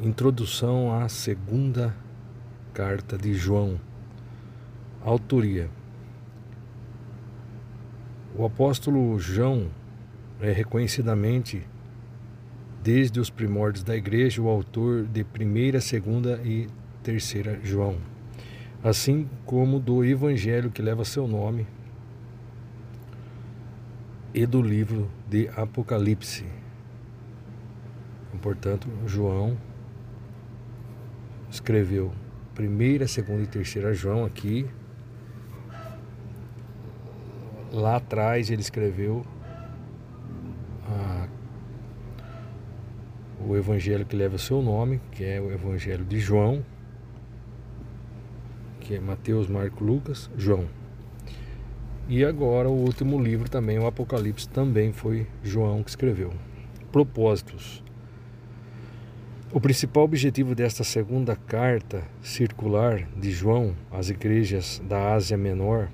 Introdução à segunda carta de João. Autoria. O apóstolo João é reconhecidamente, desde os primórdios da igreja, o autor de primeira, segunda e terceira João, assim como do evangelho que leva seu nome e do livro de Apocalipse. Portanto, João escreveu primeira, segunda e terceira João aqui. Lá atrás ele escreveu a, o evangelho que leva o seu nome, que é o evangelho de João, que é Mateus, Marco, Lucas, João. E agora o último livro também, o Apocalipse, também foi João que escreveu. Propósitos. O principal objetivo desta segunda carta circular de João às igrejas da Ásia Menor,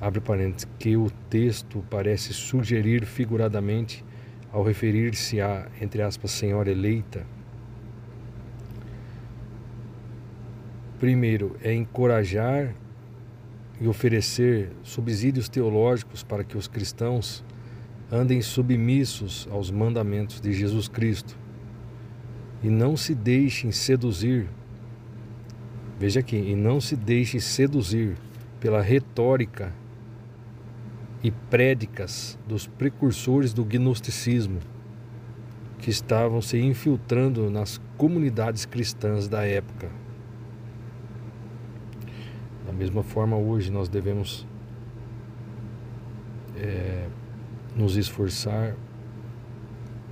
abre parênteses, que o texto parece sugerir figuradamente ao referir-se a, entre aspas, Senhora eleita. Primeiro, é encorajar e oferecer subsídios teológicos para que os cristãos andem submissos aos mandamentos de Jesus Cristo e não se deixem seduzir. Veja aqui, e não se deixe seduzir pela retórica e prédicas dos precursores do gnosticismo que estavam se infiltrando nas comunidades cristãs da época. Da mesma forma, hoje nós devemos é, nos esforçar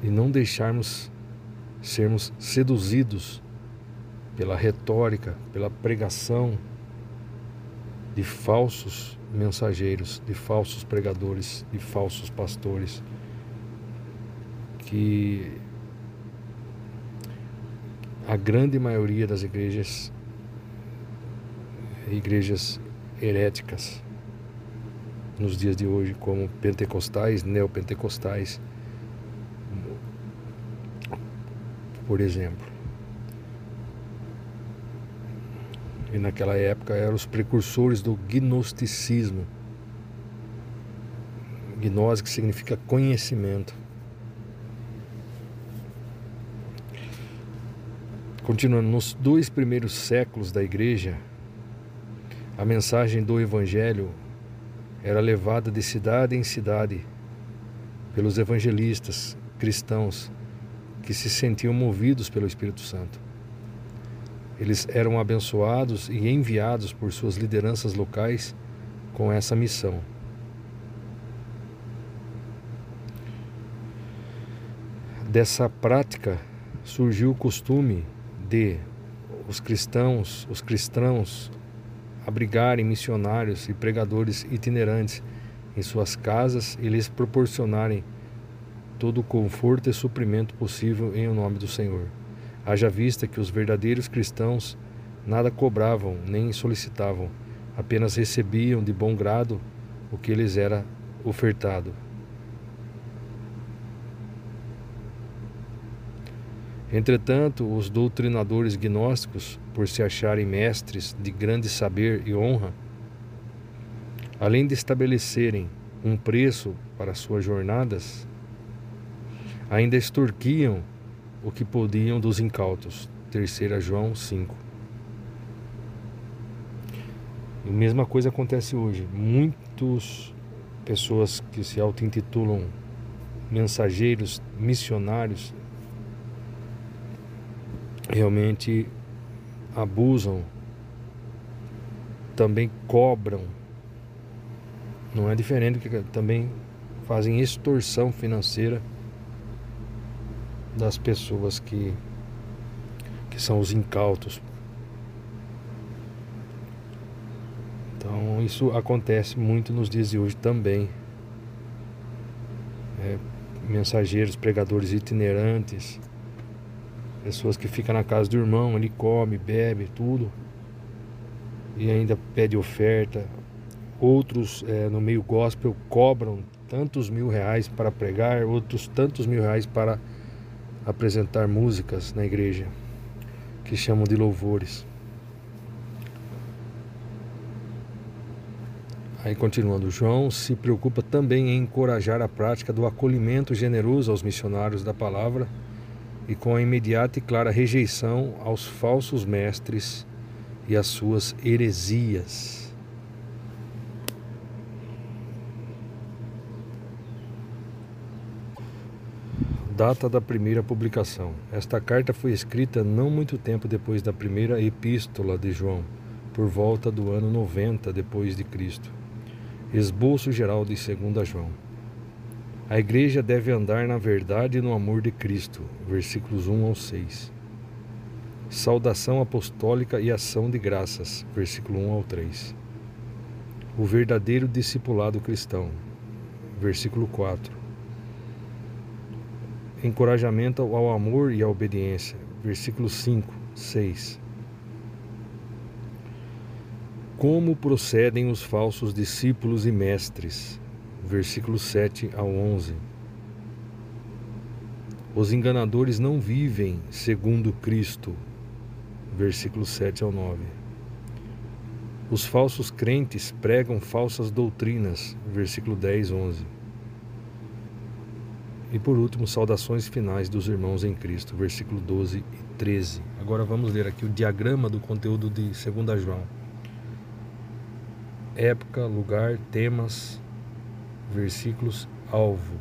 e não deixarmos sermos seduzidos pela retórica, pela pregação de falsos mensageiros, de falsos pregadores, de falsos pastores, que a grande maioria das igrejas, igrejas heréticas, nos dias de hoje, como pentecostais, neopentecostais, por exemplo. E naquela época eram os precursores do gnosticismo. Gnose que significa conhecimento. Continuando, nos dois primeiros séculos da igreja, a mensagem do Evangelho era levada de cidade em cidade pelos evangelistas cristãos que se sentiam movidos pelo Espírito Santo. Eles eram abençoados e enviados por suas lideranças locais com essa missão. Dessa prática surgiu o costume de os cristãos, os cristãos abrigarem missionários e pregadores itinerantes em suas casas e lhes proporcionarem todo o conforto e suprimento possível em o nome do Senhor. Haja vista que os verdadeiros cristãos nada cobravam nem solicitavam, apenas recebiam de bom grado o que lhes era ofertado. Entretanto, os doutrinadores gnósticos, por se acharem mestres de grande saber e honra, além de estabelecerem um preço para suas jornadas, ainda extorquiam o que podiam dos incautos. 3 João 5. E a mesma coisa acontece hoje. Muitas pessoas que se auto-intitulam mensageiros, missionários, realmente abusam, também cobram. Não é diferente que também fazem extorsão financeira das pessoas que, que são os incautos. Então isso acontece muito nos dias de hoje também. É, mensageiros, pregadores itinerantes, pessoas que ficam na casa do irmão, ele come, bebe, tudo, e ainda pede oferta. Outros é, no meio gospel cobram tantos mil reais para pregar, outros tantos mil reais para apresentar músicas na igreja que chamam de louvores. Aí continuando, João se preocupa também em encorajar a prática do acolhimento generoso aos missionários da palavra e com a imediata e clara rejeição aos falsos mestres e às suas heresias. Data da primeira publicação. Esta carta foi escrita não muito tempo depois da primeira epístola de João, por volta do ano 90 depois de Cristo. Esboço geral de 2 João. A igreja deve andar na verdade e no amor de Cristo. Versículos 1 ao 6. Saudação apostólica e ação de graças. Versículo 1 ao 3. O verdadeiro discipulado cristão. Versículo 4. Encorajamento ao amor e à obediência. Versículos 5, 6 como procedem os falsos discípulos e mestres. Versículos 7 ao 11. Os enganadores não vivem segundo Cristo. Versículos 7 ao 9. Os falsos crentes pregam falsas doutrinas. Versículo 10, 11. E por último, saudações finais dos irmãos em Cristo, versículo 12 e 13. Agora vamos ler aqui o diagrama do conteúdo de 2 João época, lugar, temas, versículos, alvo.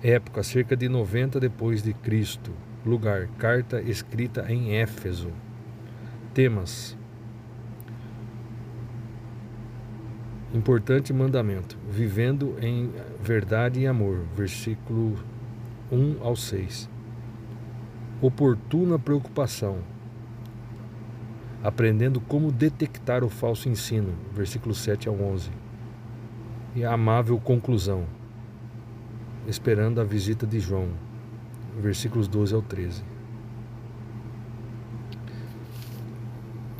Época, cerca de 90 depois de Cristo. Lugar, carta escrita em Éfeso. Temas. Importante mandamento. Vivendo em verdade e amor. Versículo 1 ao 6. Oportuna preocupação aprendendo como detectar o falso ensino, versículos 7 ao 11. E a amável conclusão, esperando a visita de João, versículos 12 ao 13.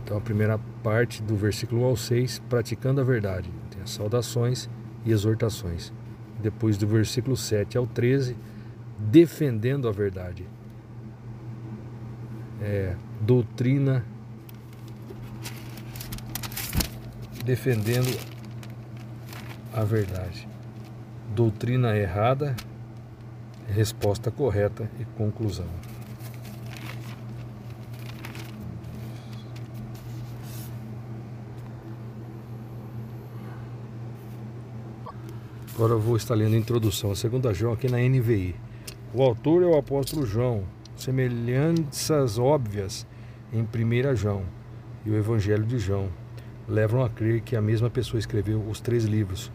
Então, a primeira parte do versículo 1 ao 6, praticando a verdade, saudações e exortações. Depois do versículo 7 ao 13, defendendo a verdade. É, doutrina defendendo a verdade. Doutrina errada, resposta correta e conclusão. Agora eu vou estar lendo a introdução, a segunda João aqui na NVI. O autor é o apóstolo João, semelhanças óbvias em 1 João e o Evangelho de João levam a crer que a mesma pessoa escreveu os três livros.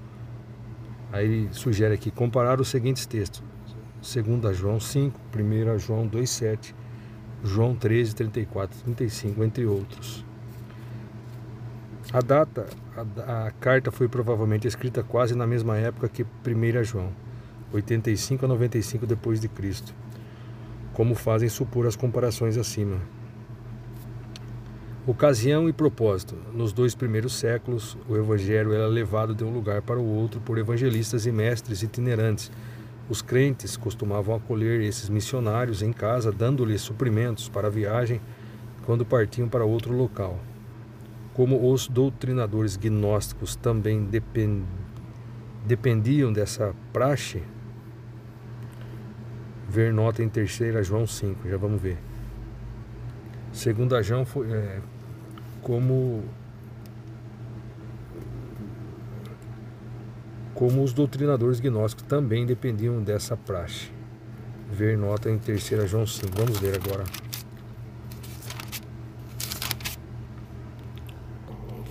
Aí sugere aqui comparar os seguintes textos: 2 João 5, 1 João 2,7, João 13, 34, 35, entre outros. A data, a, a, carta foi provavelmente escrita quase na mesma época que 1 João, 85 a 95 depois de Cristo, como fazem supor as comparações acima. Ocasião e propósito. Nos dois primeiros séculos, o evangelho era levado de um lugar para o outro por evangelistas e mestres itinerantes. Os crentes costumavam acolher esses missionários em casa, dando-lhes suprimentos para a viagem quando partiam para outro local. Como os doutrinadores gnósticos também depend... dependiam dessa praxe, ver nota em 3 João 5, já vamos ver. Segunda João foi, é, como como os doutrinadores gnósticos também dependiam dessa praxe. Ver nota em 3 João 5. Vamos ler agora.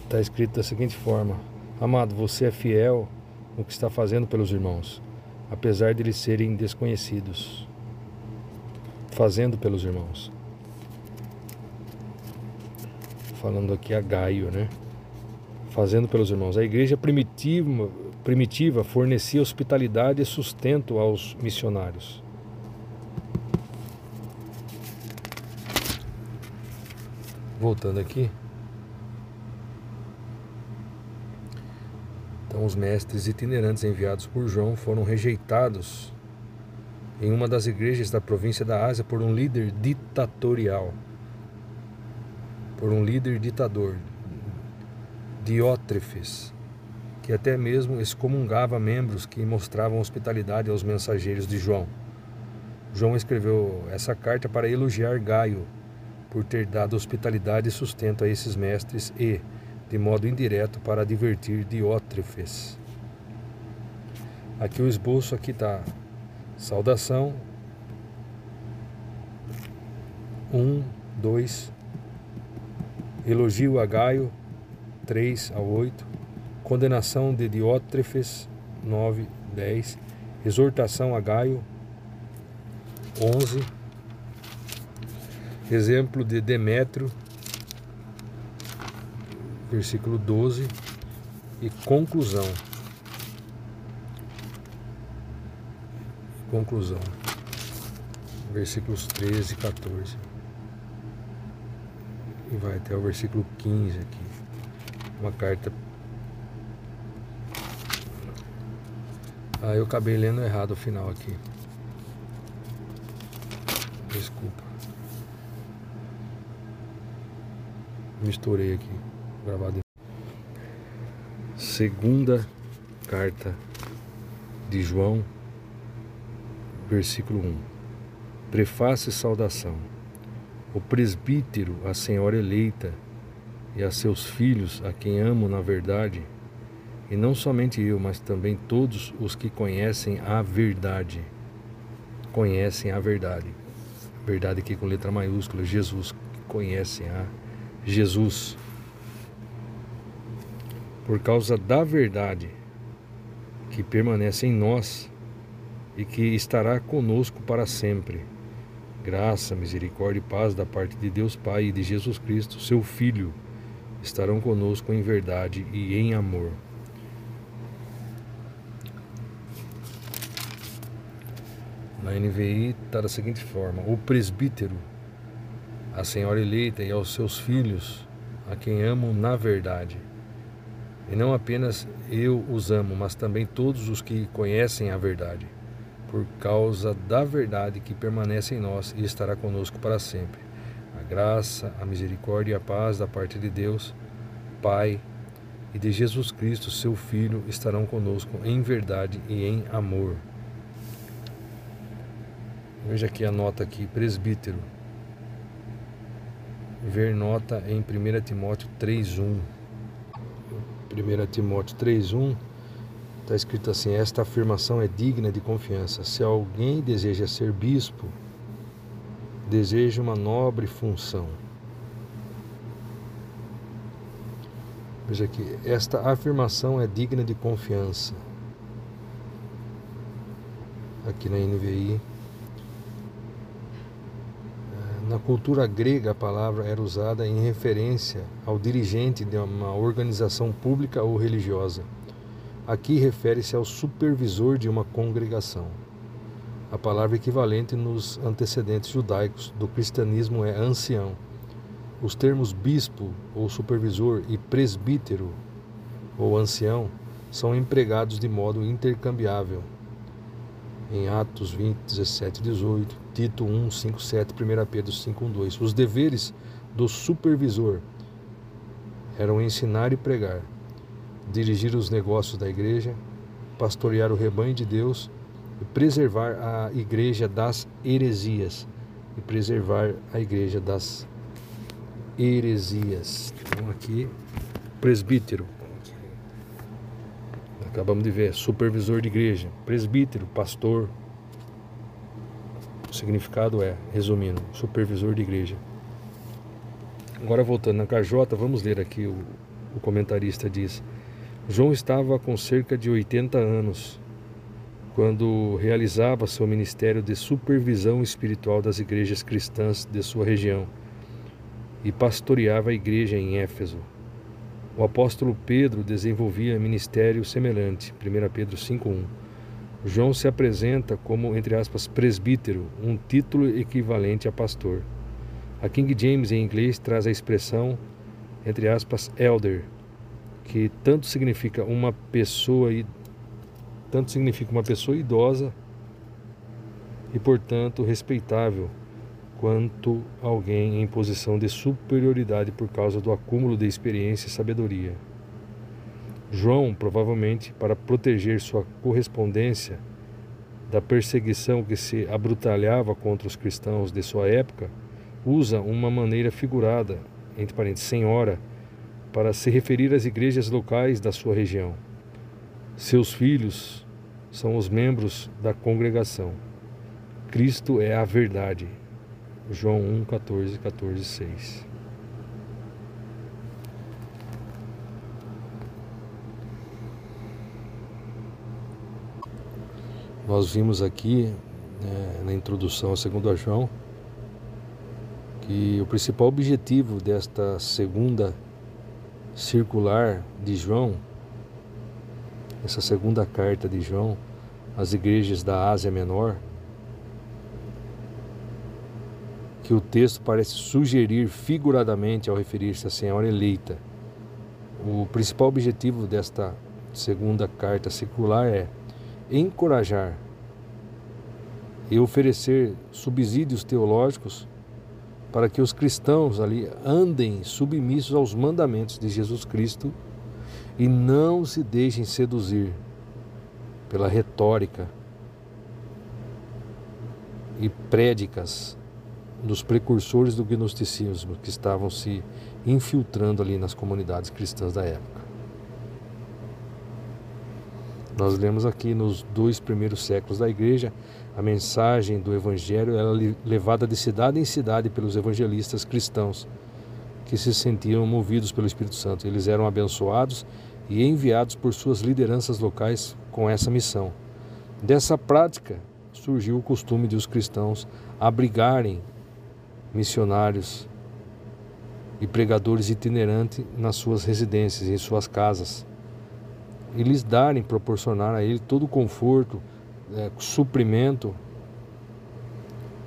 Está escrito da seguinte forma: Amado, você é fiel no que está fazendo pelos irmãos, apesar de eles serem desconhecidos. Fazendo pelos irmãos falando aqui a Gaio, né? Fazendo pelos irmãos. A igreja primitiva, primitiva fornecia hospitalidade e sustento aos missionários. Voltando aqui. Então, os mestres itinerantes enviados por João foram rejeitados em uma das igrejas da província da Ásia por um líder ditatorial, por um líder ditador, Diótrefes, que até mesmo excomungava membros que mostravam hospitalidade aos mensageiros de João. João escreveu essa carta para elogiar Gaio por ter dado hospitalidade e sustento a esses mestres e, de modo indireto, para advertir Diótrefes. Aqui o esboço aqui está Saudação. Um, dois. Elogio a Gaio, 3 a 8. Condenação de Diótrefes, 9, 10. Exortação a Gaio, 11. Exemplo de Demétrio, versículo 12. E conclusão. Conclusão. Versículos 13 e 14. E vai até o versículo 15 aqui. Uma carta. Ah, eu acabei lendo errado o final aqui. Desculpa. Misturei aqui. Gravado. Segunda carta de João versículo 1. Prefácio e saudação. O presbítero, a senhora eleita, e a seus filhos, a quem amo na verdade, e não somente eu, mas também todos os que conhecem a verdade. Conhecem a verdade. Verdade aqui com letra maiúscula, Jesus, conhecem a Jesus. Por causa da verdade que permanece em nós, e que estará conosco para sempre. Graça, misericórdia e paz da parte de Deus Pai e de Jesus Cristo, seu Filho, estarão conosco em verdade e em amor. Na NVI está da seguinte forma: O presbítero, a senhora eleita e aos seus filhos, a quem amo na verdade. E não apenas eu os amo, mas também todos os que conhecem a verdade por causa da verdade que permanece em nós e estará conosco para sempre. A graça, a misericórdia e a paz da parte de Deus, Pai, e de Jesus Cristo, seu Filho, estarão conosco em verdade e em amor. Veja aqui a nota aqui, presbítero. Ver nota em 1 Timóteo 3:1. 1 Timóteo 3:1 Está escrito assim: esta afirmação é digna de confiança. Se alguém deseja ser bispo, deseja uma nobre função. Veja aqui, esta afirmação é digna de confiança. Aqui na NVI. Na cultura grega, a palavra era usada em referência ao dirigente de uma organização pública ou religiosa. Aqui refere-se ao supervisor de uma congregação. A palavra equivalente nos antecedentes judaicos do cristianismo é ancião. Os termos bispo ou supervisor e presbítero ou ancião são empregados de modo intercambiável. Em Atos 20, 17 e 18, Tito 1, 5, 7, 1 Pedro 5, 1, 2. Os deveres do supervisor eram ensinar e pregar dirigir os negócios da igreja, pastorear o rebanho de Deus e preservar a igreja das heresias e preservar a igreja das heresias. Então aqui presbítero. Acabamos de ver supervisor de igreja, presbítero, pastor. Significado é, resumindo, supervisor de igreja. Agora voltando na KJ, vamos ler aqui o, o comentarista diz: João estava com cerca de 80 anos quando realizava seu ministério de supervisão espiritual das igrejas cristãs de sua região e pastoreava a igreja em Éfeso. O apóstolo Pedro desenvolvia ministério semelhante, 1 Pedro 5:1. João se apresenta como, entre aspas, presbítero, um título equivalente a pastor. A King James em inglês traz a expressão, entre aspas, elder, que tanto significa uma pessoa tanto significa uma pessoa idosa e, portanto, respeitável quanto alguém em posição de superioridade por causa do acúmulo de experiência e sabedoria. João, provavelmente para proteger sua correspondência da perseguição que se abrutalhava contra os cristãos de sua época, usa uma maneira figurada, entre parênteses, senhora, para se referir às igrejas locais da sua região. Seus filhos são os membros da congregação. Cristo é a verdade. João 1, 14, 14, 6. Nós vimos aqui né, na introdução ao segundo João que o principal objetivo desta segunda circular de João, essa segunda carta de João às igrejas da Ásia Menor, que o texto parece sugerir figuradamente ao referir-se à Senhora eleita. O principal objetivo desta segunda carta circular é encorajar e oferecer subsídios teológicos para que os cristãos ali andem submissos aos mandamentos de Jesus Cristo e não se deixem seduzir pela retórica e prédicas dos precursores do gnosticismo que estavam se infiltrando ali nas comunidades cristãs da época. Nós lemos aqui nos dois primeiros séculos da igreja a mensagem do evangelho era levada de cidade em cidade pelos evangelistas cristãos que se sentiam movidos pelo Espírito Santo. Eles eram abençoados e enviados por suas lideranças locais com essa missão. Dessa prática surgiu o costume de os cristãos abrigarem missionários e pregadores itinerantes nas suas residências, em suas casas, e lhes darem, proporcionar a ele todo o conforto, é, suprimento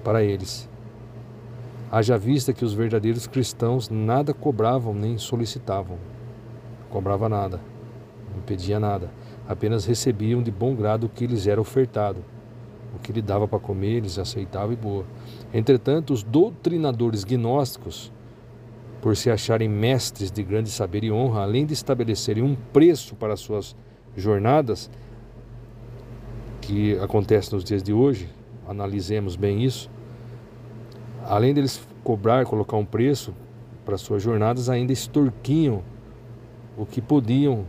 para eles. Haja vista que os verdadeiros cristãos nada cobravam nem solicitavam, cobrava nada, não pedia nada, apenas recebiam de bom grado o que lhes era ofertado o que lhe dava para comer, eles aceitavam e boa. Entretanto, os doutrinadores gnósticos, por se acharem mestres de grande saber e honra, além de estabelecerem um preço para suas jornadas, que acontece nos dias de hoje, analisemos bem isso, além deles cobrar, colocar um preço para suas jornadas, ainda extorquiam o que podiam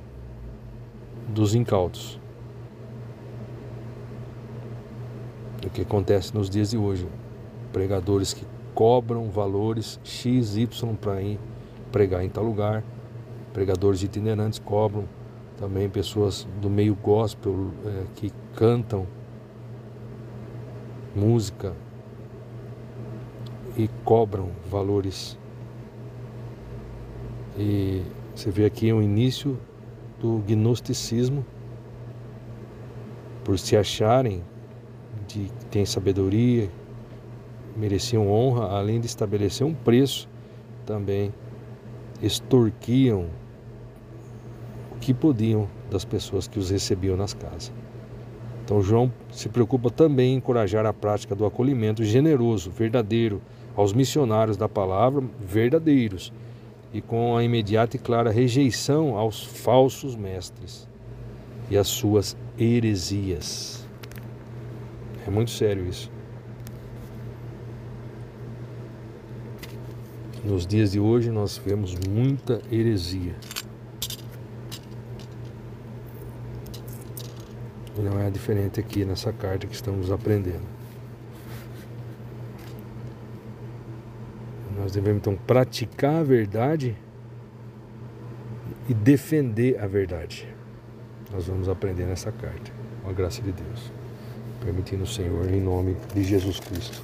dos incautos. o que acontece nos dias de hoje. Pregadores que cobram valores X, Y para ir pregar em tal lugar. Pregadores itinerantes cobram. Também pessoas do meio gospel é, que cantam música e cobram valores. E você vê aqui o início do gnosticismo por se acharem de que têm sabedoria, mereciam honra, além de estabelecer um preço, também extorquiam o que podiam das pessoas que os recebiam nas casas. Então João se preocupa também em encorajar a prática do acolhimento generoso, verdadeiro, aos missionários da palavra verdadeiros e com a imediata e clara rejeição aos falsos mestres e às suas heresias. É muito sério isso. Nos dias de hoje nós vemos muita heresia. Não é diferente aqui nessa carta que estamos aprendendo. Nós devemos então praticar a verdade e defender a verdade. Nós vamos aprender nessa carta, com a graça de Deus permitindo o Senhor, em nome de Jesus Cristo.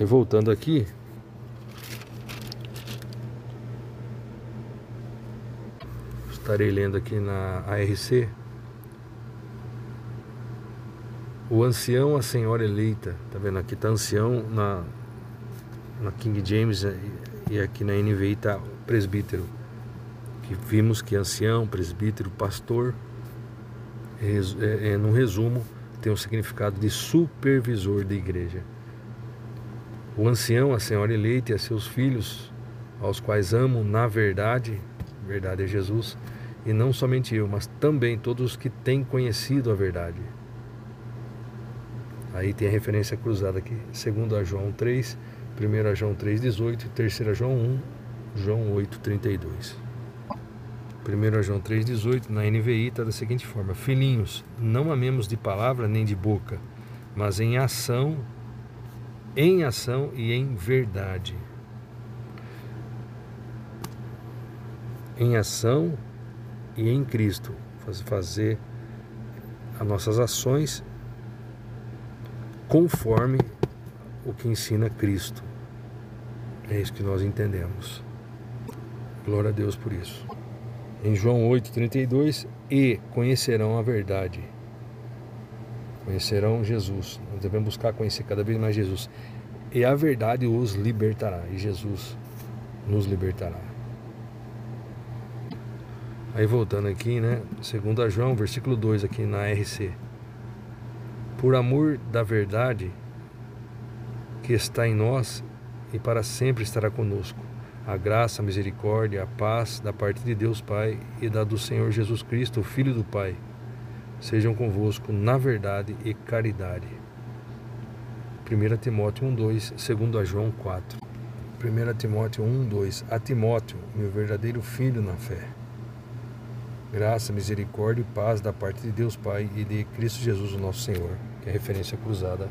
E voltando aqui, estarei lendo aqui na ARC. O ancião, a senhora eleita. Tá vendo? Aqui tá ancião na, na King James e aqui na NVI tá presbítero. Que vimos que ancião, presbítero, pastor é, é, num resumo, tem o significado de supervisor da igreja. O ancião, a senhora eleita e a seus filhos, aos quais amo na verdade, verdade é Jesus, e não somente eu, mas também todos os que têm conhecido a verdade. Aí tem a referência cruzada aqui, segundo a João 3, 1 João 3,18 e 3 João 1, João 8, 32. 1 João 3,18 na NVI está da seguinte forma: Filhinhos, não amemos de palavra nem de boca, mas em ação, em ação e em verdade. Em ação e em Cristo, fazer as nossas ações conforme o que ensina Cristo. É isso que nós entendemos. Glória a Deus por isso em João 8,32, e conhecerão a verdade. Conhecerão Jesus. Nós devemos buscar conhecer cada vez mais Jesus. E a verdade os libertará. E Jesus nos libertará. Aí voltando aqui, né? Segundo João, versículo 2 aqui na RC. Por amor da verdade que está em nós e para sempre estará conosco a graça, a misericórdia, a paz da parte de Deus Pai e da do Senhor Jesus Cristo, o Filho do Pai, sejam convosco na verdade e caridade. 1 Timóteo 1:2, segundo a João 4. 1 Timóteo 1:2 A Timóteo, meu verdadeiro filho na fé. Graça, misericórdia e paz da parte de Deus Pai e de Cristo Jesus, o nosso Senhor, que é referência cruzada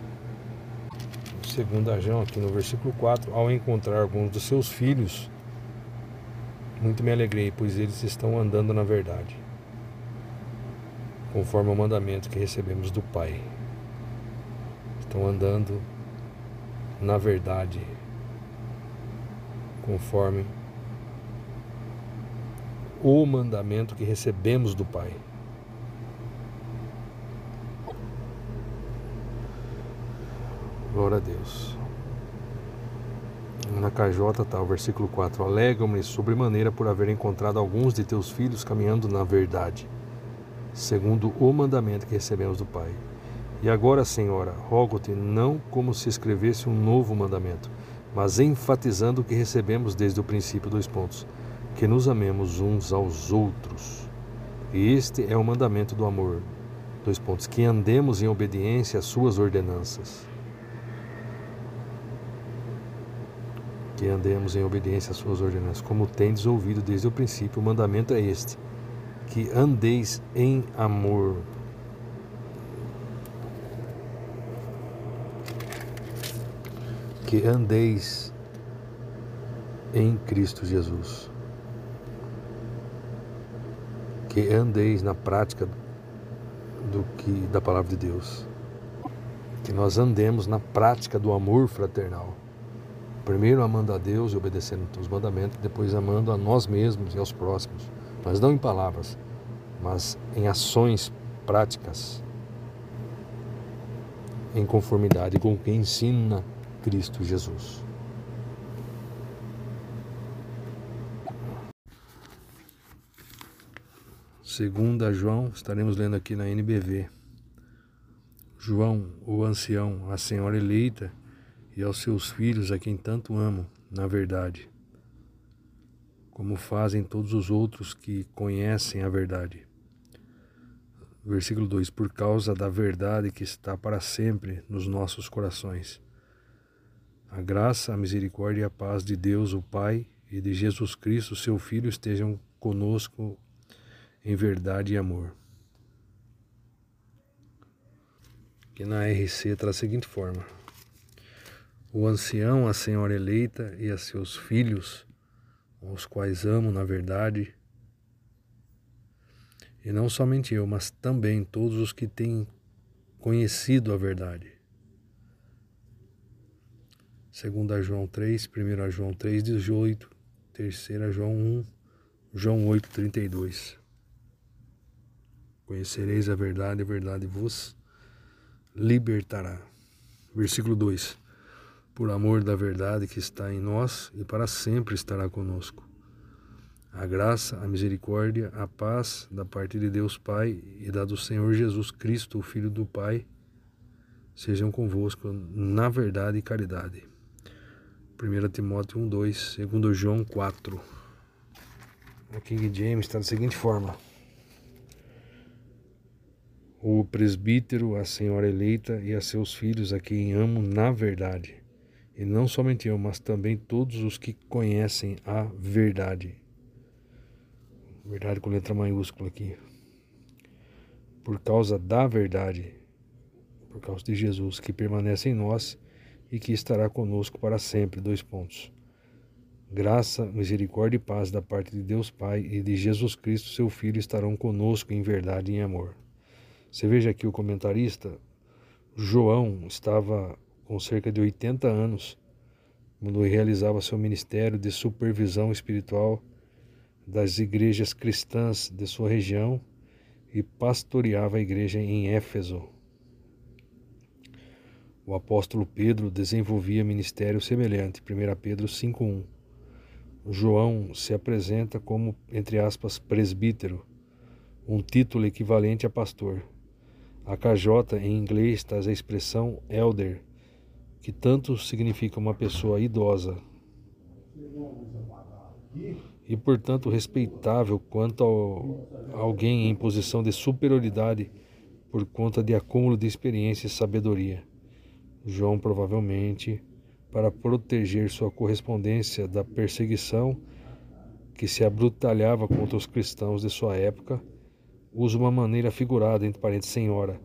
segundo a João, aqui no versículo 4, ao encontrar alguns dos seus filhos, muito me alegrei, pois eles estão andando na verdade, conforme o mandamento que recebemos do Pai. Estão andando na verdade, conforme o mandamento que recebemos do Pai. Glória a Deus. Na KJ está o versículo 4. Alegam-me sobremaneira por haver encontrado alguns de teus filhos caminhando na verdade, segundo o mandamento que recebemos do Pai. E agora, Senhora, rogo-te não como se escrevesse um novo mandamento, mas enfatizando o que recebemos desde o princípio, dois pontos, que nos amemos uns aos outros. E este é o mandamento do amor, dois pontos, que andemos em obediência às suas ordenanças. que andemos em obediência às suas ordenanças, como tendes ouvido desde o princípio, o mandamento é este: que andeis em amor. Que andeis em Cristo Jesus. Que andeis na prática do que da palavra de Deus. Que nós andemos na prática do amor fraternal. Primeiro amando a Deus e obedecendo os mandamentos, depois amando a nós mesmos e aos próximos. Mas não em palavras, mas em ações práticas, em conformidade com o que ensina Cristo Jesus. Segunda João, estaremos lendo aqui na NBV. João, o ancião, a senhora eleita, e aos seus filhos, a quem tanto amo, na verdade, como fazem todos os outros que conhecem a verdade. Versículo 2: Por causa da verdade que está para sempre nos nossos corações. A graça, a misericórdia e a paz de Deus, o Pai, e de Jesus Cristo, seu Filho, estejam conosco em verdade e amor. Que na RC traz a seguinte forma: o ancião, a senhora eleita e a seus filhos, os quais amo na verdade, e não somente eu, mas também todos os que têm conhecido a verdade. Segunda João 3, 1 João 3, 18, 3 João 1, João 8, 32. Conhecereis a verdade, a verdade vos libertará. Versículo 2 por amor da verdade que está em nós e para sempre estará conosco. A graça, a misericórdia, a paz da parte de Deus Pai e da do Senhor Jesus Cristo, o Filho do Pai, sejam convosco na verdade e caridade. 1 Timóteo 1, 2, 2 João 4. O King James está da seguinte forma: O presbítero, a senhora eleita e a seus filhos, a quem amo na verdade. E não somente eu, mas também todos os que conhecem a verdade. Verdade com letra maiúscula aqui. Por causa da verdade, por causa de Jesus, que permanece em nós e que estará conosco para sempre. Dois pontos. Graça, misericórdia e paz da parte de Deus Pai e de Jesus Cristo, seu Filho, estarão conosco em verdade e em amor. Você veja aqui o comentarista, João estava com cerca de 80 anos quando realizava seu ministério de supervisão espiritual das igrejas cristãs de sua região e pastoreava a igreja em Éfeso. O apóstolo Pedro desenvolvia ministério semelhante, 1 Pedro 5.1. João se apresenta como, entre aspas, presbítero, um título equivalente a pastor. A KJ em inglês traz a expressão elder, que tanto significa uma pessoa idosa e, portanto, respeitável quanto alguém em posição de superioridade por conta de acúmulo de experiência e sabedoria. João provavelmente para proteger sua correspondência da perseguição que se abrutalhava contra os cristãos de sua época, usa uma maneira figurada, entre parênteses, senhora,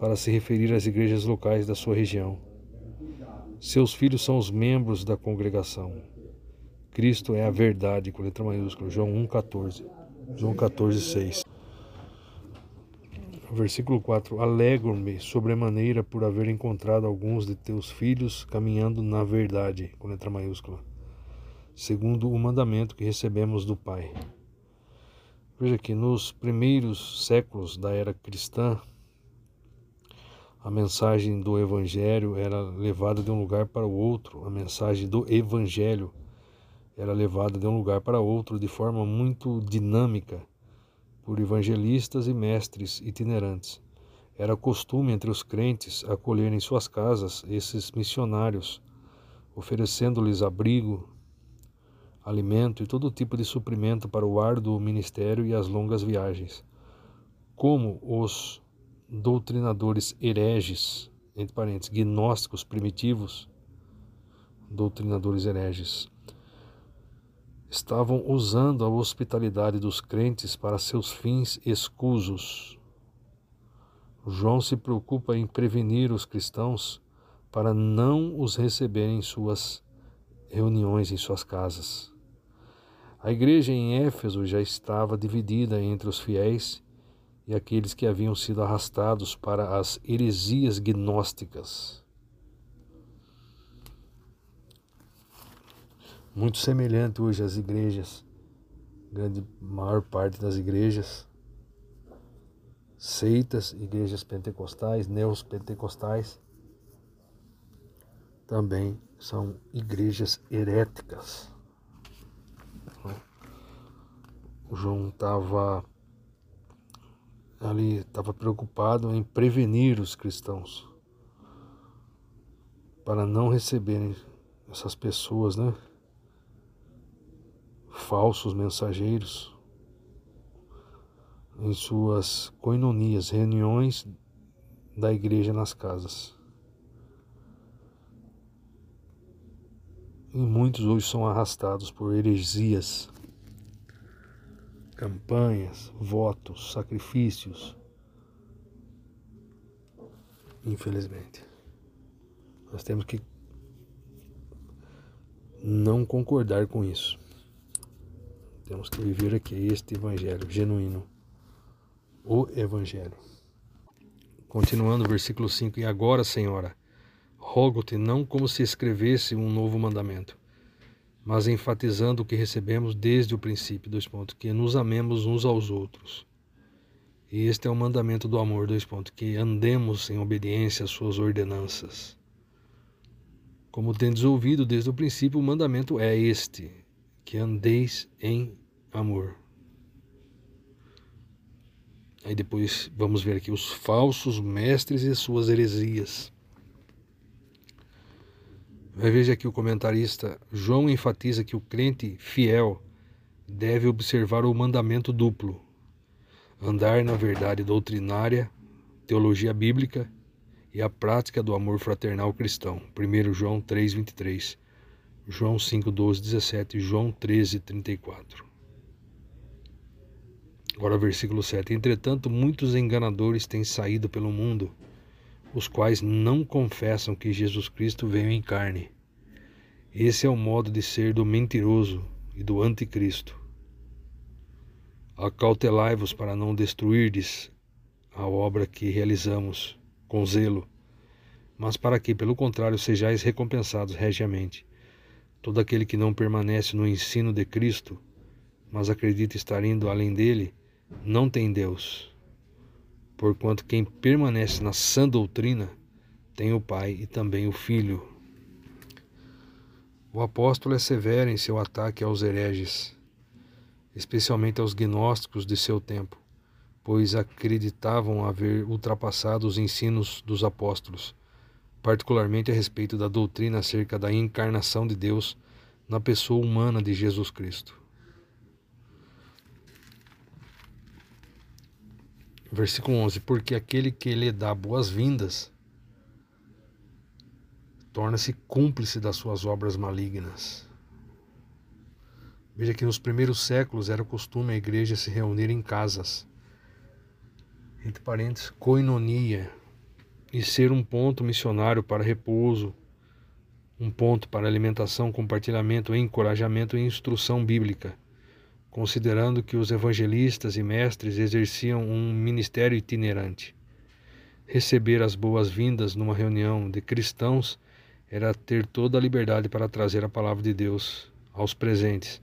para se referir às igrejas locais da sua região. Seus filhos são os membros da congregação. Cristo é a verdade, com letra maiúscula, João 1,14. João 14, 6. Versículo 4: Alegro-me sobremaneira por haver encontrado alguns de teus filhos caminhando na verdade, com letra maiúscula, segundo o mandamento que recebemos do Pai. Veja que nos primeiros séculos da era cristã, a mensagem do Evangelho era levada de um lugar para o outro, a mensagem do Evangelho era levada de um lugar para outro de forma muito dinâmica por evangelistas e mestres itinerantes. Era costume entre os crentes acolher em suas casas esses missionários, oferecendo-lhes abrigo, alimento e todo tipo de suprimento para o árduo ministério e as longas viagens. Como os doutrinadores hereges, entre parênteses, gnósticos primitivos, doutrinadores hereges, estavam usando a hospitalidade dos crentes para seus fins escusos. João se preocupa em prevenir os cristãos para não os receber em suas reuniões, em suas casas. A igreja em Éfeso já estava dividida entre os fiéis e aqueles que haviam sido arrastados para as heresias gnósticas. muito semelhante hoje às igrejas, grande maior parte das igrejas, seitas, igrejas pentecostais, neopentecostais, também são igrejas heréticas. O João estava ali, estava preocupado em prevenir os cristãos para não receberem essas pessoas, né? falsos mensageiros em suas coinonias, reuniões da igreja nas casas. E muitos hoje são arrastados por heresias, campanhas, votos, sacrifícios. Infelizmente. Nós temos que não concordar com isso. Temos que viver aqui este evangelho genuíno. O evangelho. Continuando o versículo 5: E agora, Senhora, rogo-te não como se escrevesse um novo mandamento, mas enfatizando o que recebemos desde o princípio, dois pontos, que nos amemos uns aos outros. E este é o mandamento do amor, dois pontos, que andemos em obediência às suas ordenanças. Como tendes ouvido desde o princípio, o mandamento é este, que andeis em amor. Aí depois vamos ver aqui os falsos mestres e suas heresias. Veja aqui o comentarista João enfatiza que o crente fiel deve observar o mandamento duplo: andar na verdade doutrinária, teologia bíblica e a prática do amor fraternal cristão. 1 João 3:23, João 5:12, 17, João 13:34. Agora versículo 7. Entretanto, muitos enganadores têm saído pelo mundo os quais não confessam que Jesus Cristo veio em carne. Esse é o modo de ser do mentiroso e do anticristo. Acautelai-vos para não destruirdes a obra que realizamos com zelo, mas para que, pelo contrário, sejais recompensados regiamente. Todo aquele que não permanece no ensino de Cristo, mas acredita estar indo além dele, não tem Deus porquanto quem permanece na sã doutrina tem o Pai e também o Filho. O apóstolo é severo em seu ataque aos hereges, especialmente aos gnósticos de seu tempo, pois acreditavam haver ultrapassado os ensinos dos apóstolos, particularmente a respeito da doutrina acerca da encarnação de Deus na pessoa humana de Jesus Cristo. Versículo 11: Porque aquele que lhe dá boas-vindas torna-se cúmplice das suas obras malignas. Veja que nos primeiros séculos era costume a igreja se reunir em casas, entre parênteses, coinonia, e ser um ponto missionário para repouso, um ponto para alimentação, compartilhamento, encorajamento e instrução bíblica considerando que os evangelistas e mestres exerciam um ministério itinerante. Receber as boas-vindas numa reunião de cristãos era ter toda a liberdade para trazer a palavra de Deus aos presentes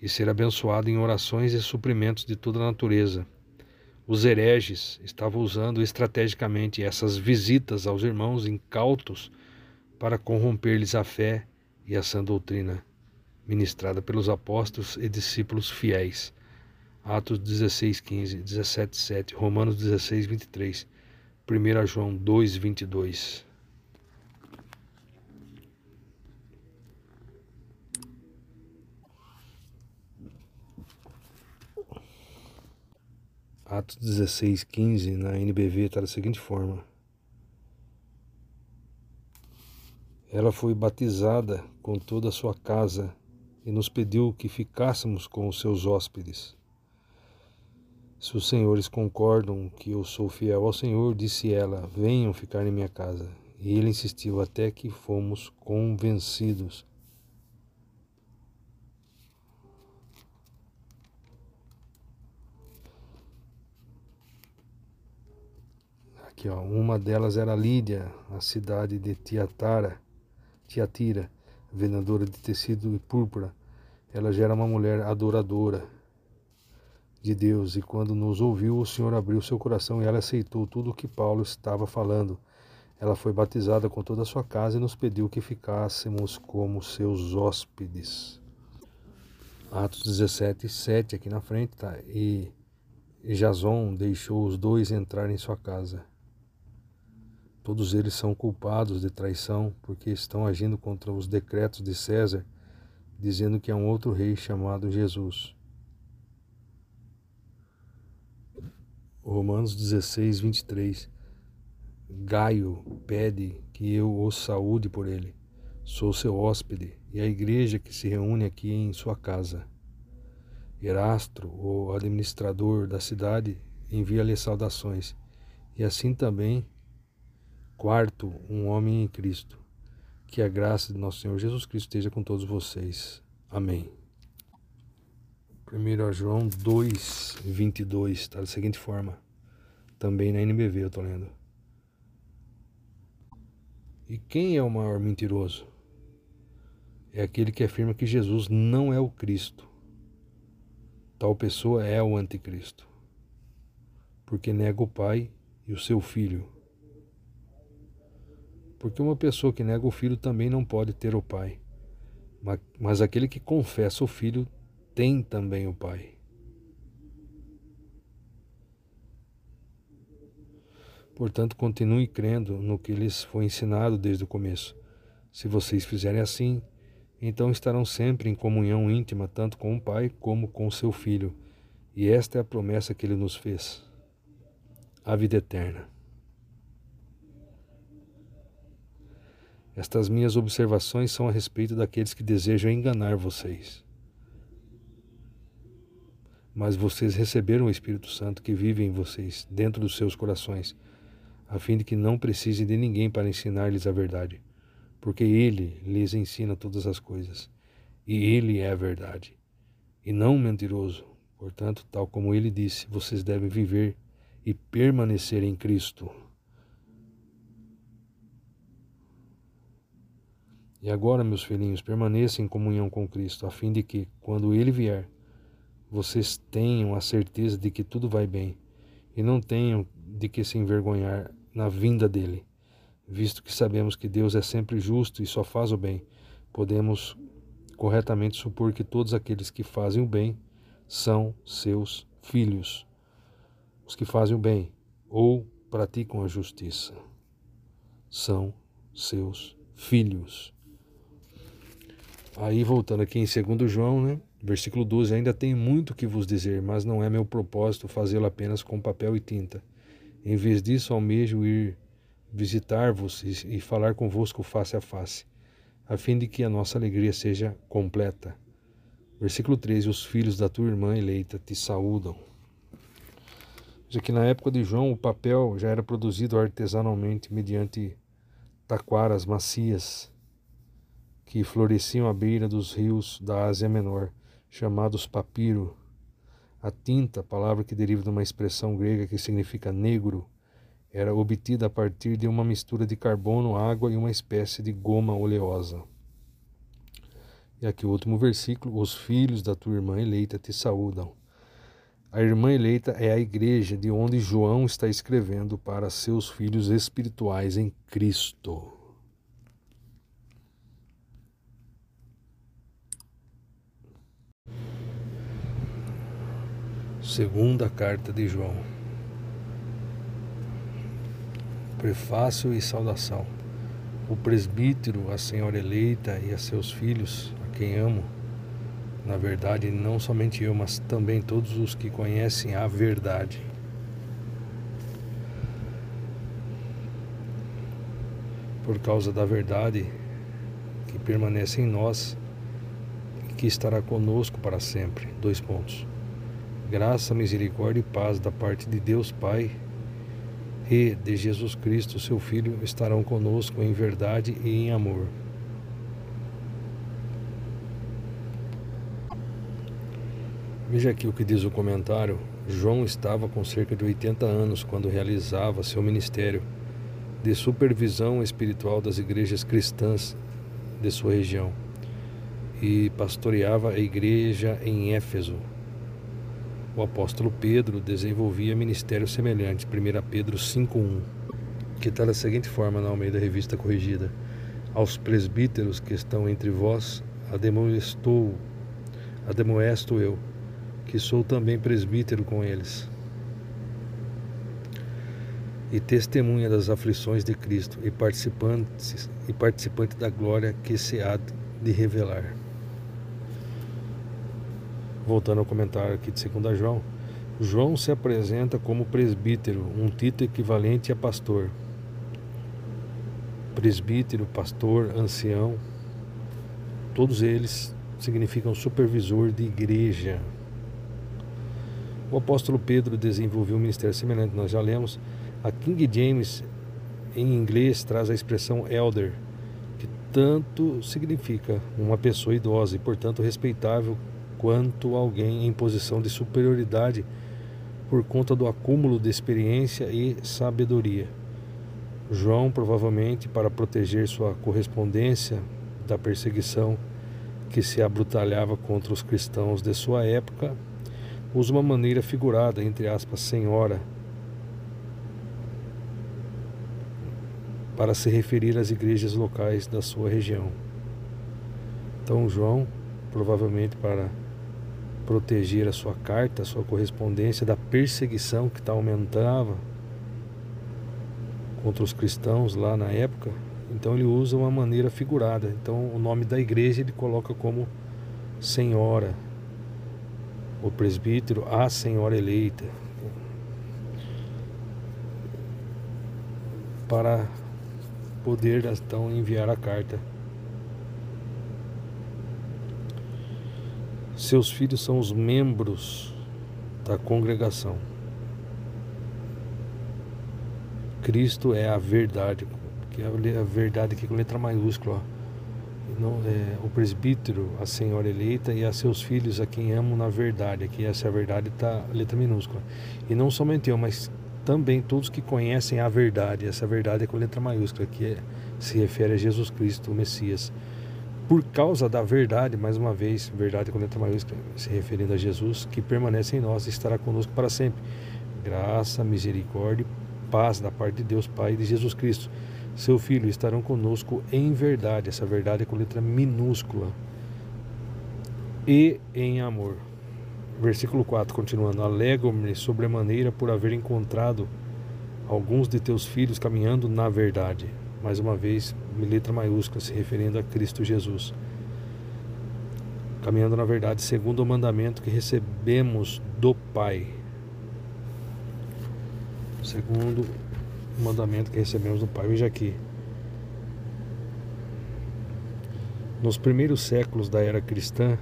e ser abençoado em orações e suprimentos de toda a natureza. Os hereges estavam usando estrategicamente essas visitas aos irmãos incautos para corromper-lhes a fé e a sã doutrina ministrada pelos apóstolos e discípulos fiéis. Atos 16, 15, 17, 7, Romanos 16, 23, 1 João 2, 22. Atos 16, 15 na NBV está da seguinte forma: Ela foi batizada com toda a sua casa e nos pediu que ficássemos com os seus hóspedes. Se os senhores concordam que eu sou fiel ao Senhor, disse ela, venham ficar em minha casa. E ele insistiu até que fomos convencidos. Aqui, ó, uma delas era Lídia, a cidade de Tiatara, Tiatira vendedora de tecido e púrpura, ela já era uma mulher adoradora de Deus, e quando nos ouviu, o Senhor abriu seu coração e ela aceitou tudo o que Paulo estava falando. Ela foi batizada com toda a sua casa e nos pediu que ficássemos como seus hóspedes. Atos 17, 7 aqui na frente, tá? E Jason deixou os dois entrar em sua casa. Todos eles são culpados de traição porque estão agindo contra os decretos de César, dizendo que há um outro rei chamado Jesus. Romanos 16, 23. Gaio pede que eu o saúde por ele. Sou seu hóspede e a igreja que se reúne aqui em sua casa. Erastro, o administrador da cidade, envia-lhe saudações, e assim também Quarto, um homem em Cristo. Que a graça de nosso Senhor Jesus Cristo esteja com todos vocês. Amém. 1 João 2, 22, está da seguinte forma. Também na NBV eu estou lendo. E quem é o maior mentiroso? É aquele que afirma que Jesus não é o Cristo. Tal pessoa é o anticristo, porque nega o Pai e o seu Filho porque uma pessoa que nega o filho também não pode ter o pai. Mas aquele que confessa o filho tem também o pai. Portanto, continue crendo no que lhes foi ensinado desde o começo. Se vocês fizerem assim, então estarão sempre em comunhão íntima tanto com o Pai como com seu Filho. E esta é a promessa que ele nos fez: a vida eterna. Estas minhas observações são a respeito daqueles que desejam enganar vocês. Mas vocês receberam o Espírito Santo que vive em vocês, dentro dos seus corações a fim de que não precisem de ninguém para ensinar-lhes a verdade, porque Ele lhes ensina todas as coisas, e Ele é a verdade, e não mentiroso. Portanto, tal como Ele disse, vocês devem viver e permanecer em Cristo. E agora, meus filhinhos, permaneçam em comunhão com Cristo, a fim de que, quando Ele vier, vocês tenham a certeza de que tudo vai bem e não tenham de que se envergonhar na vinda dele. Visto que sabemos que Deus é sempre justo e só faz o bem, podemos corretamente supor que todos aqueles que fazem o bem são seus filhos. Os que fazem o bem ou praticam a justiça são seus filhos. Aí voltando aqui em 2 João, né? Versículo 12: Ainda tenho muito que vos dizer, mas não é meu propósito fazê-lo apenas com papel e tinta. Em vez disso, almejo ir visitar-vos e, falar convosco face a face, a fim de que a nossa alegria seja completa. Versículo 13: Os filhos da tua irmã eleita te saúdam. Já que na época de João o papel já era produzido artesanalmente mediante taquaras macias que floresciam à beira dos rios da Ásia Menor, chamados papiro. A tinta, palavra que deriva de uma expressão grega que significa negro, era obtida a partir de uma mistura de carbono, água e uma espécie de goma oleosa. E aqui o último versículo: Os filhos da tua irmã eleita te saúdam. A irmã eleita é a igreja de onde João está escrevendo para seus filhos espirituais em Cristo. Segunda carta de João. Prefácio e saudação. O presbítero, a senhora eleita e a seus filhos, a quem amo, na verdade, não somente eu, mas também todos os que conhecem a verdade. Por causa da verdade que permanece em nós e que estará conosco para sempre. Dois pontos graça, misericórdia e paz da parte de Deus Pai e de Jesus Cristo, seu Filho, estarão conosco em verdade e em amor. Veja aqui o que diz o comentário. João estava com cerca de 80 anos quando realizava seu ministério de supervisão espiritual das igrejas cristãs de sua região e pastoreava a igreja em Éfeso, o apóstolo Pedro desenvolvia ministério semelhante, 1 Pedro 5.1, que está da seguinte forma na Almeida Revista Corrigida. Aos presbíteros que estão entre vós, ademoestou, ademoesto eu, que sou também presbítero com eles, e testemunha das aflições de Cristo e participante, e participante da glória que se há de revelar voltando ao comentário aqui de 2 João, João se apresenta como presbítero, um título equivalente a pastor. Presbítero, pastor, ancião, todos eles significam supervisor de igreja. O apóstolo Pedro desenvolveu um ministério semelhante, nós já lemos. A King James, em inglês, traz a expressão elder, que tanto significa uma pessoa idosa e, portanto, respeitável quanto alguém em posição de superioridade por conta do acúmulo de experiência e sabedoria. João, provavelmente para proteger sua correspondência da perseguição que se abrutalhava contra os cristãos de sua época, usa uma maneira figurada, entre aspas, senhora, para se referir às igrejas locais da sua região. Então, João, provavelmente para proteger a sua carta, a sua correspondência da perseguição que está aumentava, contra os cristãos lá na época, então ele usa uma maneira figurada. Então o nome da igreja ele coloca como senhora, o presbítero, a senhora eleita. Para poder então enviar a carta. Seus filhos são os membros da congregação. Cristo é a verdade, que é a verdade aqui com letra maiúscula. Não, é, o presbítero, a senhora eleita e a seus filhos, a quem amo na verdade. Aqui essa verdade está letra minúscula. E não somente eu, mas também todos que conhecem a verdade. Essa verdade é com letra maiúscula, que é, se refere a Jesus Cristo, o Messias. Por causa da verdade, mais uma vez, verdade com letra maiúscula, se referindo a Jesus, que permanece em nós e estará conosco para sempre. Graça, misericórdia paz da parte de Deus Pai e de Jesus Cristo, seu Filho, estarão conosco em verdade. Essa verdade é com letra minúscula. E em amor. Versículo 4, continuando: Alegro-me sobremaneira por haver encontrado alguns de teus filhos caminhando na verdade. Mais uma vez, letra maiúscula, se referindo a Cristo Jesus. Caminhando na verdade, segundo o mandamento que recebemos do Pai segundo o mandamento que recebemos do Pai. Veja aqui. Nos primeiros séculos da era cristã,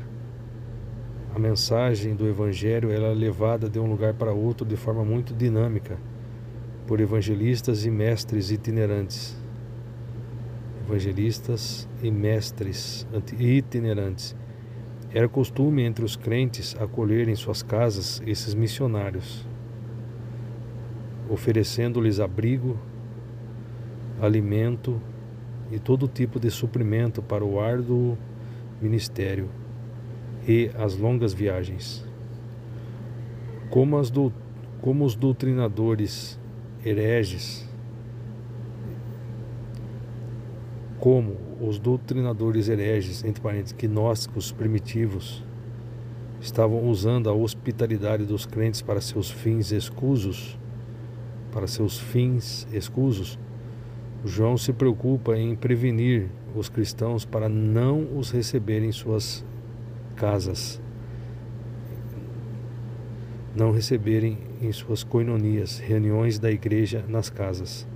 a mensagem do Evangelho era é levada de um lugar para outro de forma muito dinâmica por evangelistas e mestres itinerantes. Evangelistas e mestres itinerantes. Era costume entre os crentes acolher em suas casas esses missionários oferecendo-lhes abrigo, alimento e todo tipo de suprimento para o árduo ministério e as longas viagens. Como, do, como os doutrinadores hereges, como os doutrinadores hereges, entre parênteses, gnósticos primitivos, estavam usando a hospitalidade dos crentes para seus fins escusos, para seus fins escusos, João se preocupa em prevenir os cristãos para não os receber em suas casas, não receberem em suas coinonias, reuniões da igreja nas casas.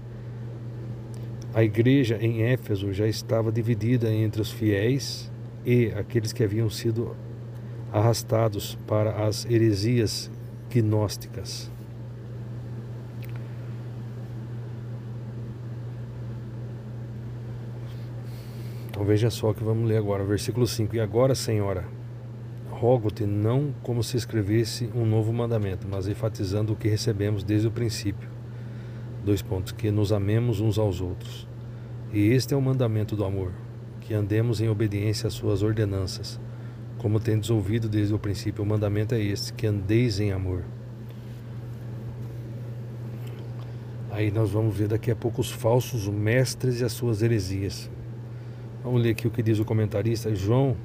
A igreja em Éfeso já estava dividida entre os fiéis e aqueles que haviam sido arrastados para as heresias gnósticas. Então veja só que vamos ler agora, versículo 5. E agora, Senhora, rogo-te não como se escrevesse um novo mandamento, mas enfatizando o que recebemos desde o princípio. Dois pontos: que nos amemos uns aos outros. E este é o mandamento do amor, que andemos em obediência às suas ordenanças. Como tendes ouvido desde o princípio, o mandamento é este: que andeis em amor. Aí nós vamos ver daqui a pouco os falsos mestres e as suas heresias. Vamos ler aqui o que diz o comentarista. João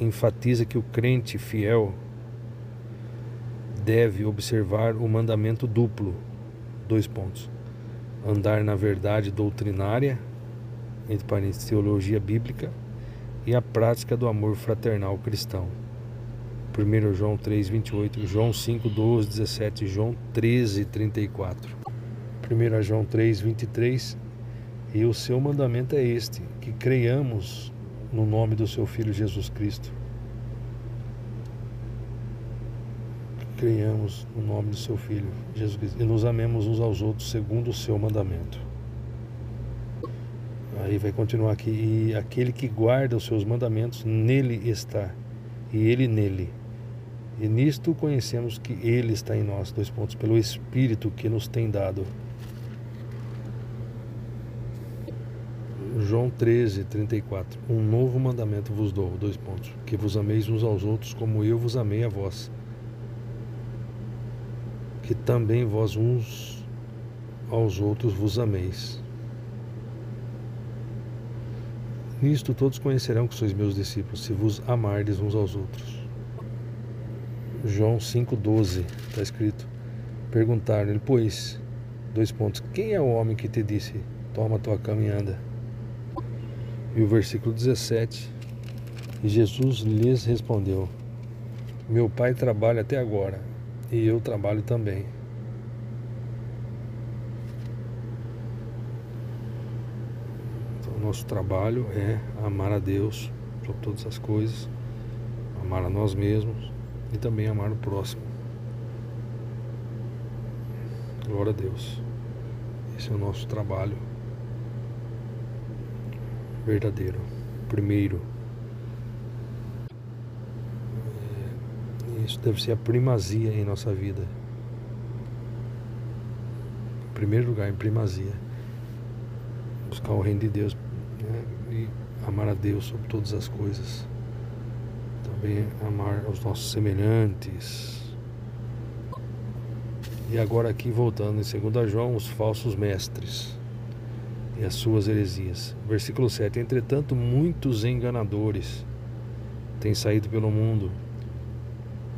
enfatiza que o crente fiel deve observar o mandamento duplo. Dois pontos. Andar na verdade doutrinária, entre parênteses, teologia bíblica, e a prática do amor fraternal cristão. 1 João 3, 28, João 5, 12, 17, João 13, 34. 1 João 3, 23 e o seu mandamento é este: que creiamos no nome do seu Filho Jesus Cristo. Que creiamos no nome do seu Filho Jesus Cristo e nos amemos uns aos outros segundo o seu mandamento. Aí vai continuar aqui: e aquele que guarda os seus mandamentos, nele está, e ele nele. E nisto conhecemos que ele está em nós, dois pontos, pelo Espírito que nos tem dado. João 13, 34. Um novo mandamento vos dou, dois pontos. Que vos ameis uns aos outros como eu vos amei a vós. Que também vós uns aos outros vos ameis. Nisto todos conhecerão que sois meus discípulos, se vos amardes uns aos outros. João 5,12 está escrito. Perguntaram-lhe, pois, Dois pontos. Quem é o homem que te disse: Toma tua cama e anda? E o versículo 17. E Jesus lhes respondeu: Meu pai trabalha até agora, e eu trabalho também. Então, nosso trabalho é amar a Deus sobre todas as coisas, amar a nós mesmos e também amar o próximo. Glória a Deus. Esse é o nosso trabalho verdadeiro. Primeiro. É, isso deve ser a primazia em nossa vida. Em primeiro lugar, em primazia. Buscar o reino de Deus né? e amar a Deus sobre todas as coisas. Também amar os nossos semelhantes e agora aqui voltando em 2 João, os falsos mestres e as suas heresias. Versículo 7. Entretanto, muitos enganadores têm saído pelo mundo,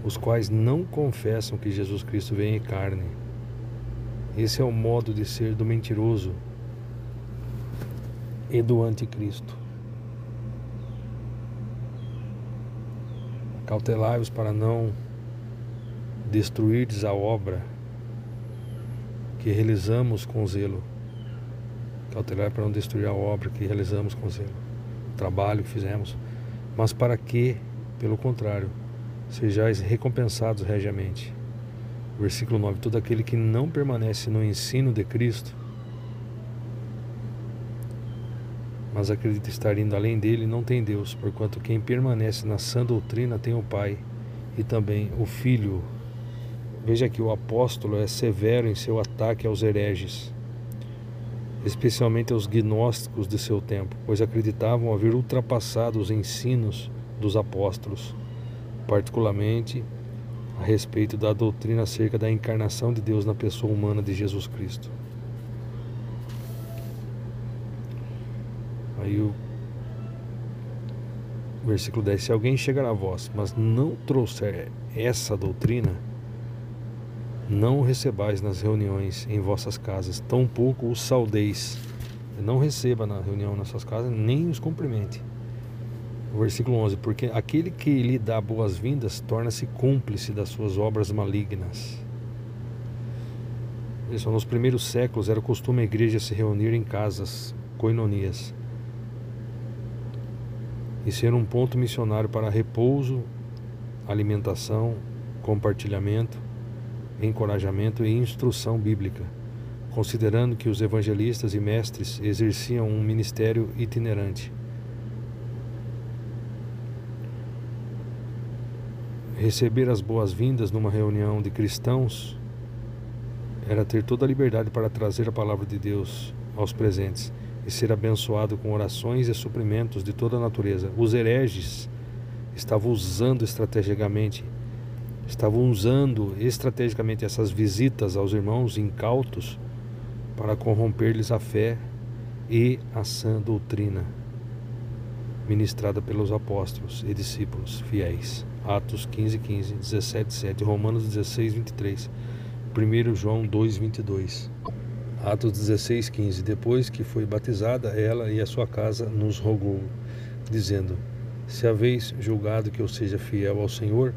os quais não confessam que Jesus Cristo vem em carne. Esse é o modo de ser do mentiroso e do anticristo. Cautelai-vos para não destruirdes a obra que realizamos com zelo. Cautelar para não destruir a obra que realizamos com zelo, o trabalho que fizemos, mas para que, pelo contrário, sejais recompensados regiamente. Versículo 9: Todo aquele que não permanece no ensino de Cristo, mas acredita estar indo além dele, não tem Deus, porquanto quem permanece na sã doutrina tem o Pai e também o Filho Veja que o apóstolo é severo em seu ataque aos hereges, especialmente aos gnósticos de seu tempo, pois acreditavam haver ultrapassado os ensinos dos apóstolos, particularmente a respeito da doutrina acerca da encarnação de Deus na pessoa humana de Jesus Cristo. Aí o versículo 10: Se alguém chegar a vós, mas não trouxer essa doutrina, não o recebais nas reuniões em vossas casas, tampouco os saudeis. Não receba na reunião nas suas casas, nem os cumprimente. O versículo 11: Porque aquele que lhe dá boas-vindas torna-se cúmplice das suas obras malignas. Isso, nos primeiros séculos era costume a igreja se reunir em casas, coinonias, e ser um ponto missionário para repouso, alimentação, compartilhamento encorajamento e instrução bíblica, considerando que os evangelistas e mestres exerciam um ministério itinerante. Receber as boas-vindas numa reunião de cristãos era ter toda a liberdade para trazer a palavra de Deus aos presentes e ser abençoado com orações e suprimentos de toda a natureza. Os hereges estavam usando estrategicamente estavam usando estrategicamente essas visitas aos irmãos incautos para corromper-lhes a fé e a sã doutrina ministrada pelos apóstolos e discípulos fiéis. Atos 15, 15, 17, 7, Romanos 16, 23, 1 João 2, 22. Atos 16, 15. Depois que foi batizada, ela e a sua casa nos rogou, dizendo: Se haveis julgado que eu seja fiel ao Senhor,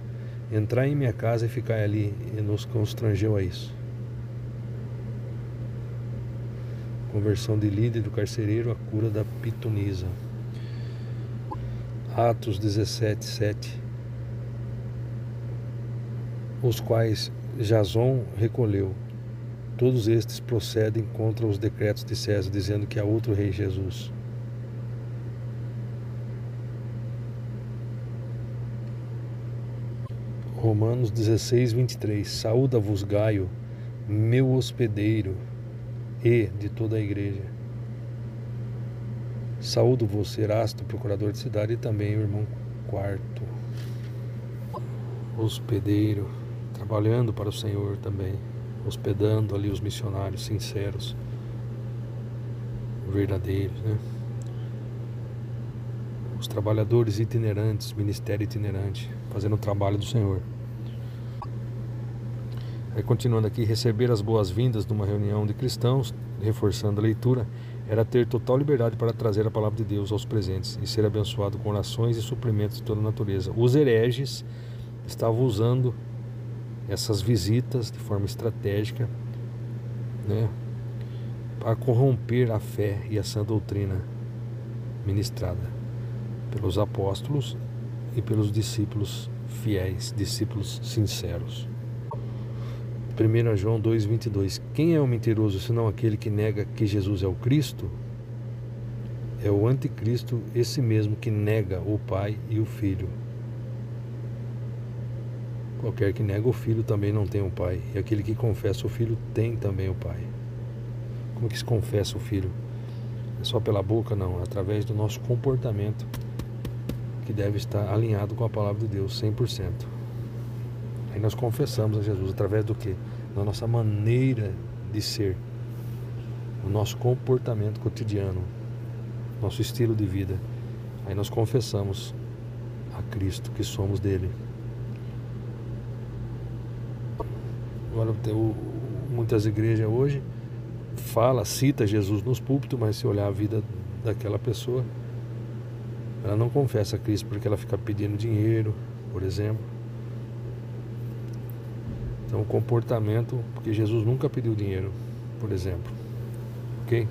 entrar em minha casa e ficar ali, e nos constrangeu a isso. Conversão de líder do carcereiro à cura da pitonisa. Atos 17, 7. Os quais Jason recolheu. Todos estes procedem contra os decretos de César, dizendo que há outro rei Jesus. Romanos 16, 23. Saúda-vos, Gaio, meu hospedeiro, e de toda a igreja. Saúdo-vos, Erasto, procurador de cidade, e também o irmão Quarto, hospedeiro, trabalhando para o Senhor também, hospedando ali os missionários sinceros, verdadeiros, né? Os trabalhadores itinerantes, ministério itinerante, fazendo o trabalho do Senhor. Aí continuando aqui, receber as boas-vindas numa reunião de cristãos, reforçando a leitura, era ter total liberdade para trazer a palavra de Deus aos presentes e ser abençoado com orações e suprimentos de toda a natureza. Os hereges estavam usando essas visitas de forma estratégica, né, para corromper a fé e a sã doutrina ministrada pelos apóstolos e pelos discípulos fiéis, discípulos sinceros. 1 João 2,22 Quem é o mentiroso senão aquele que nega que Jesus é o Cristo? É o anticristo, esse mesmo que nega o Pai e o Filho. Qualquer que nega o Filho também não tem o Pai, e aquele que confessa o Filho tem também o Pai. Como que se confessa o Filho? É só pela boca? Não, é através do nosso comportamento, que deve estar alinhado com a palavra de Deus 100%. Aí nós confessamos a Jesus através do que? Da nossa maneira de ser, o nosso comportamento cotidiano, nosso estilo de vida. Aí nós confessamos a Cristo que somos dele. Agora, muitas igrejas hoje fala, cita Jesus nos púlpitos, mas se olhar a vida daquela pessoa, ela não confessa a Cristo porque ela fica pedindo dinheiro, por exemplo então, o comportamento, porque Jesus nunca pediu dinheiro, por exemplo. Ok?